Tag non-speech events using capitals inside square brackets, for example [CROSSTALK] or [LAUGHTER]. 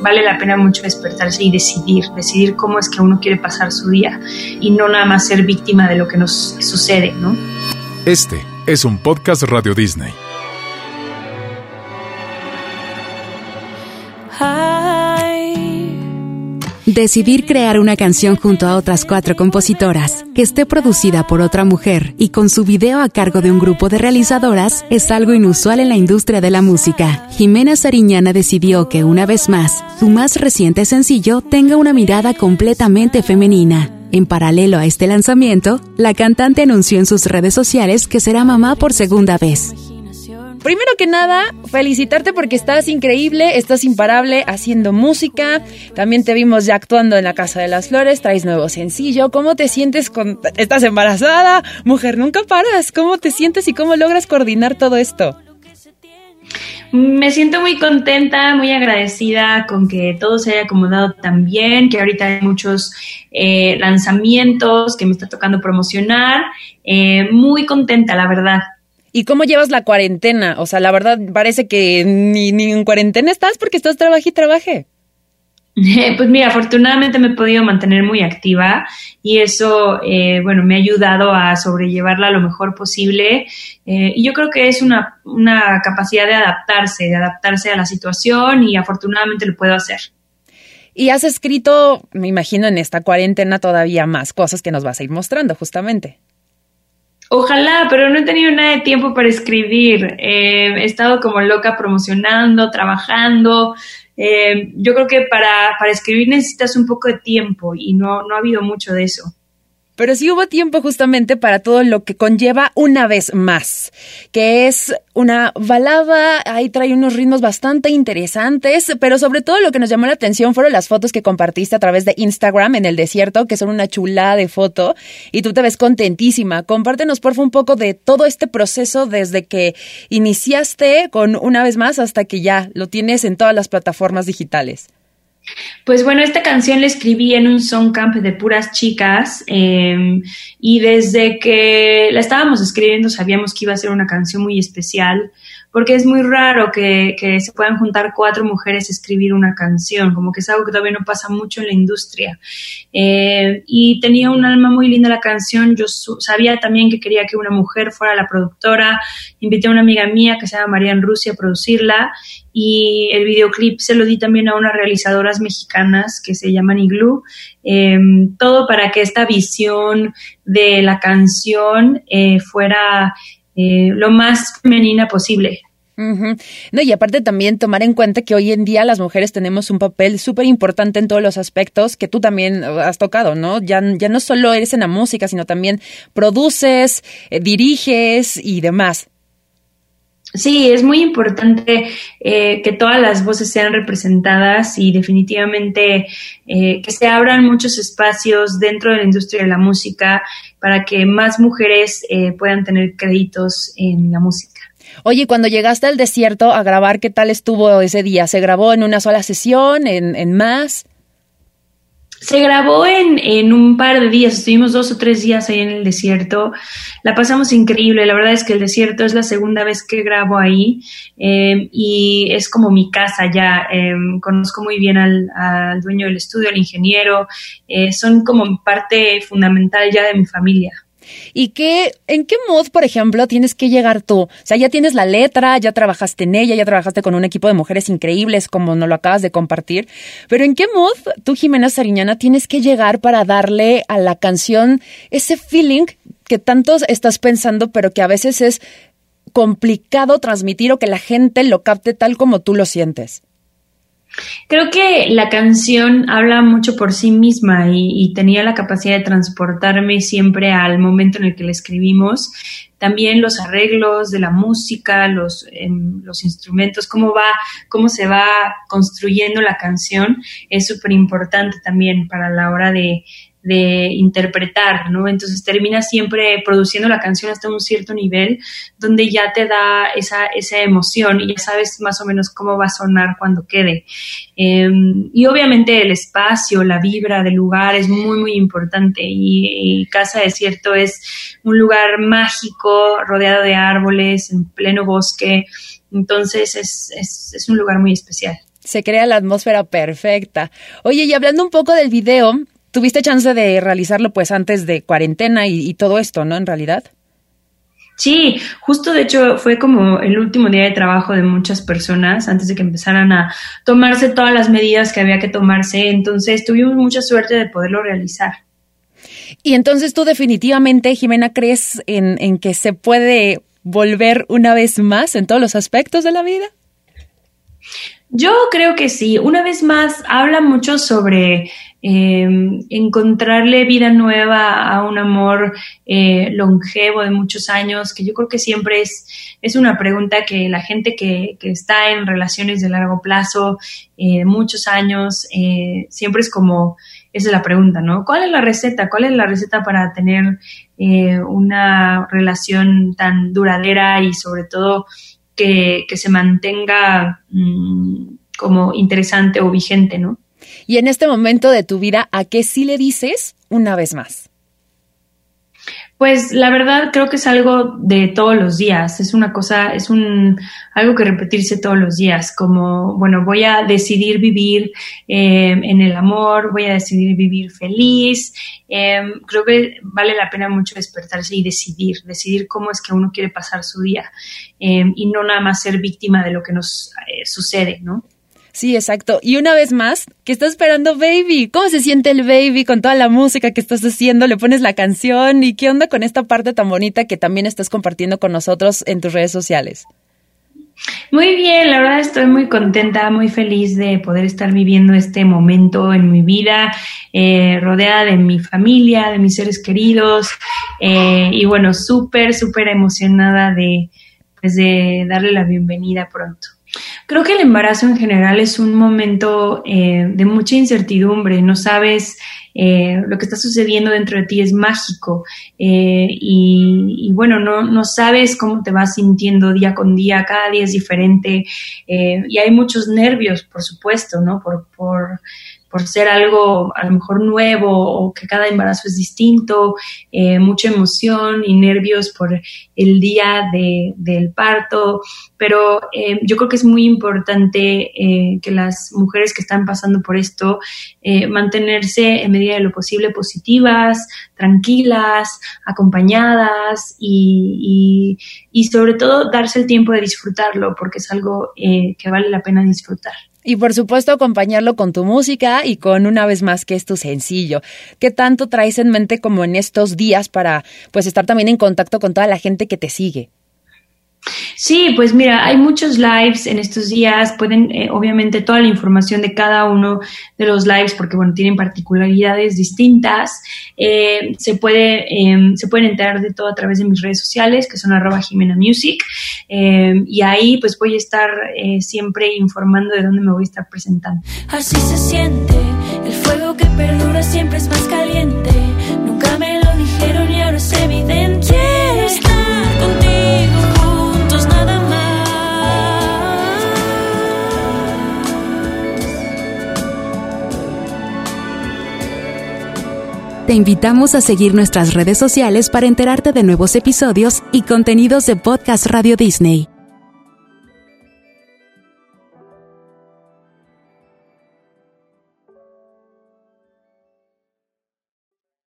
vale la pena mucho despertarse y decidir, decidir cómo es que uno quiere pasar su día y no nada más ser víctima de lo que nos sucede, ¿no? Este es un podcast Radio Disney. Decidir crear una canción junto a otras cuatro compositoras, que esté producida por otra mujer y con su video a cargo de un grupo de realizadoras es algo inusual en la industria de la música. Jimena Sariñana decidió que una vez más, su más reciente sencillo tenga una mirada completamente femenina. En paralelo a este lanzamiento, la cantante anunció en sus redes sociales que será mamá por segunda vez. Primero que nada, felicitarte porque estás increíble, estás imparable haciendo música. También te vimos ya actuando en la Casa de las Flores, traes nuevo sencillo. ¿Cómo te sientes con... Estás embarazada? Mujer, nunca paras. ¿Cómo te sientes y cómo logras coordinar todo esto? Me siento muy contenta, muy agradecida con que todo se haya acomodado tan bien, que ahorita hay muchos eh, lanzamientos que me está tocando promocionar. Eh, muy contenta, la verdad. ¿Y cómo llevas la cuarentena? O sea, la verdad parece que ni, ni en cuarentena estás porque estás trabaje y trabaje. [LAUGHS] Pues mira, afortunadamente me he podido mantener muy activa y eso, eh, bueno, me ha ayudado a sobrellevarla lo mejor posible. Eh, y yo creo que es una, una capacidad de adaptarse, de adaptarse a la situación y afortunadamente lo puedo hacer. Y has escrito, me imagino, en esta cuarentena todavía más cosas que nos vas a ir mostrando, justamente. Ojalá, pero no he tenido nada de tiempo para escribir. Eh, he estado como loca promocionando, trabajando. Eh, yo creo que para, para escribir necesitas un poco de tiempo y no, no ha habido mucho de eso pero sí hubo tiempo justamente para todo lo que conlleva una vez más, que es una balada, ahí trae unos ritmos bastante interesantes, pero sobre todo lo que nos llamó la atención fueron las fotos que compartiste a través de Instagram en el desierto, que son una chulada de foto, y tú te ves contentísima. Compártenos, por favor, un poco de todo este proceso desde que iniciaste con una vez más hasta que ya lo tienes en todas las plataformas digitales. Pues bueno, esta canción la escribí en un song camp de puras chicas em, y desde que la estábamos escribiendo sabíamos que iba a ser una canción muy especial porque es muy raro que, se puedan juntar cuatro mujeres a escribir una canción, como que es algo que todavía no pasa mucho en la industria. Eh, y tenía un alma muy linda la canción, yo sabía también que quería que una mujer fuera la productora, invité a una amiga mía que se llama Marian Rusia a producirla y el videoclip se lo di también a unas realizadoras mexicanas que se llaman Igloo, em, todo para que esta visión de la canción eh, fuera eh, lo más femenina posible. No, y aparte también tomar en cuenta que hoy en día las mujeres tenemos un papel súper importante en todos los aspectos que tú también has tocado, ¿no? Ya, ya no solo eres en la música, sino también produces, eh, diriges y demás. Sí, es muy importante eh, que todas las voces sean representadas y definitivamente eh, que se abran muchos espacios dentro de la industria de la música para que más mujeres eh, puedan tener créditos en la música. Oye, cuando llegaste al desierto a grabar, ¿qué tal estuvo ese día? ¿Se grabó en una sola sesión, en, en más? Se grabó en, en, un par de días, estuvimos dos o tres días ahí en el desierto, la pasamos increíble, la verdad es que el desierto es la segunda vez que grabo ahí eh, y es como mi casa ya, eh, conozco muy bien al, al, dueño del estudio, al ingeniero, eh, son como parte fundamental ya de mi familia. ¿Y qué, en qué mood, por ejemplo, tienes que llegar tú? O sea, ya tienes la letra, ya trabajaste en ella, ya trabajaste con un equipo de mujeres increíbles, como nos lo acabas de compartir. Pero ¿en qué mood tú, Jimena Sariñana, tienes que llegar para darle a la canción ese feeling que tantos estás pensando, pero que a veces es complicado transmitir o que la gente lo capte tal como tú lo sientes? Creo que la canción habla mucho por sí misma y, tenía la capacidad de transportarme siempre al momento en el que la escribimos. También los arreglos de la música, los, em, los instrumentos, cómo va, cómo se va construyendo la canción es súper importante también para la hora de, de interpretar, ¿no? Entonces termina siempre produciendo la canción hasta un cierto nivel donde ya te da esa, esa emoción y ya sabes más o menos cómo va a sonar cuando quede. Em, y obviamente el espacio, la vibra del lugar es muy, muy importante y, Casa Desierto es un lugar mágico, rodeado de árboles, en pleno bosque, entonces es, es, es un lugar muy especial. Se crea la atmósfera perfecta. Oye, y hablando un poco del video, tuviste chance de realizarlo pues antes de cuarentena y, y todo esto, ¿no? En realidad. Sí, justo de hecho fue como el último día de trabajo de muchas personas antes de que empezaran a tomarse todas las medidas que había que tomarse, entonces tuvimos mucha suerte de poderlo realizar. Y entonces tú definitivamente, Jimena, crees en, en que se puede volver una vez más en todos los aspectos de la vida? Yo creo que sí. Una vez más, habla mucho sobre eh, encontrarle vida nueva a un amor eh, longevo de muchos años, que yo creo que siempre es, es una pregunta que la gente que, que está en relaciones de largo plazo, eh, muchos años, eh, siempre es como, esa es la pregunta, ¿no? ¿Cuál es la receta? ¿Cuál es la receta para tener eh, una relación tan duradera y sobre todo que, se mantenga mmm, como interesante o vigente, ¿no? Y en este momento de tu vida, ¿a qué sí le dices una vez más? Pues la verdad creo que es algo de todos los días, es una cosa, es un algo que repetirse todos los días, como, bueno, voy a decidir vivir eh, en el amor, voy a decidir vivir feliz, eh, creo que vale la pena mucho despertarse y decidir, decidir cómo es que uno quiere pasar su día eh, y no nada más ser víctima de lo que nos eh, sucede, ¿no? Sí, exacto. Y una vez más, ¿qué está esperando Baby? ¿Cómo se siente el Baby con toda la música que estás haciendo? Le pones la canción y qué onda con esta parte tan bonita que también estás compartiendo con nosotros en tus redes sociales. Muy bien, la verdad estoy muy contenta, muy feliz de poder estar viviendo este momento en mi vida, eh, rodeada de mi familia, de mis seres queridos eh, y bueno, súper, súper emocionada de, pues de darle la bienvenida pronto. Creo que el embarazo en general es un momento eh, de mucha incertidumbre, no sabes eh, lo que está sucediendo dentro de ti es mágico eh, y, y, bueno, no, no sabes cómo te vas sintiendo día con día, cada día es diferente eh, y hay muchos nervios, por supuesto, ¿no? Por, por por ser algo a lo mejor nuevo o que cada embarazo es distinto, eh, mucha emoción y nervios por el día de, del parto, pero eh, yo creo que es muy importante eh, que las mujeres que están pasando por esto eh, mantenerse en medida de lo posible positivas, tranquilas, acompañadas y, y, y sobre todo darse el tiempo de disfrutarlo porque es algo eh, que vale la pena disfrutar. Y por supuesto acompañarlo con tu música y con una vez más que es tu sencillo. ¿Qué tanto traes en mente como en estos días para pues estar también en contacto con toda la gente que te sigue? Sí, pues mira, hay muchos lives en estos días, pueden, eh, obviamente, toda la información de cada uno de los lives, porque bueno, tienen particularidades distintas, eh, se puede, eh, se pueden enterar de todo a través de mis redes sociales, que son arroba Jimena Music, eh, y ahí pues voy a estar eh, siempre informando de dónde me voy a estar presentando. Así se siente, el fuego que perdura siempre es más caliente, Te invitamos a seguir nuestras redes sociales para enterarte de nuevos episodios y contenidos de Podcast Radio Disney.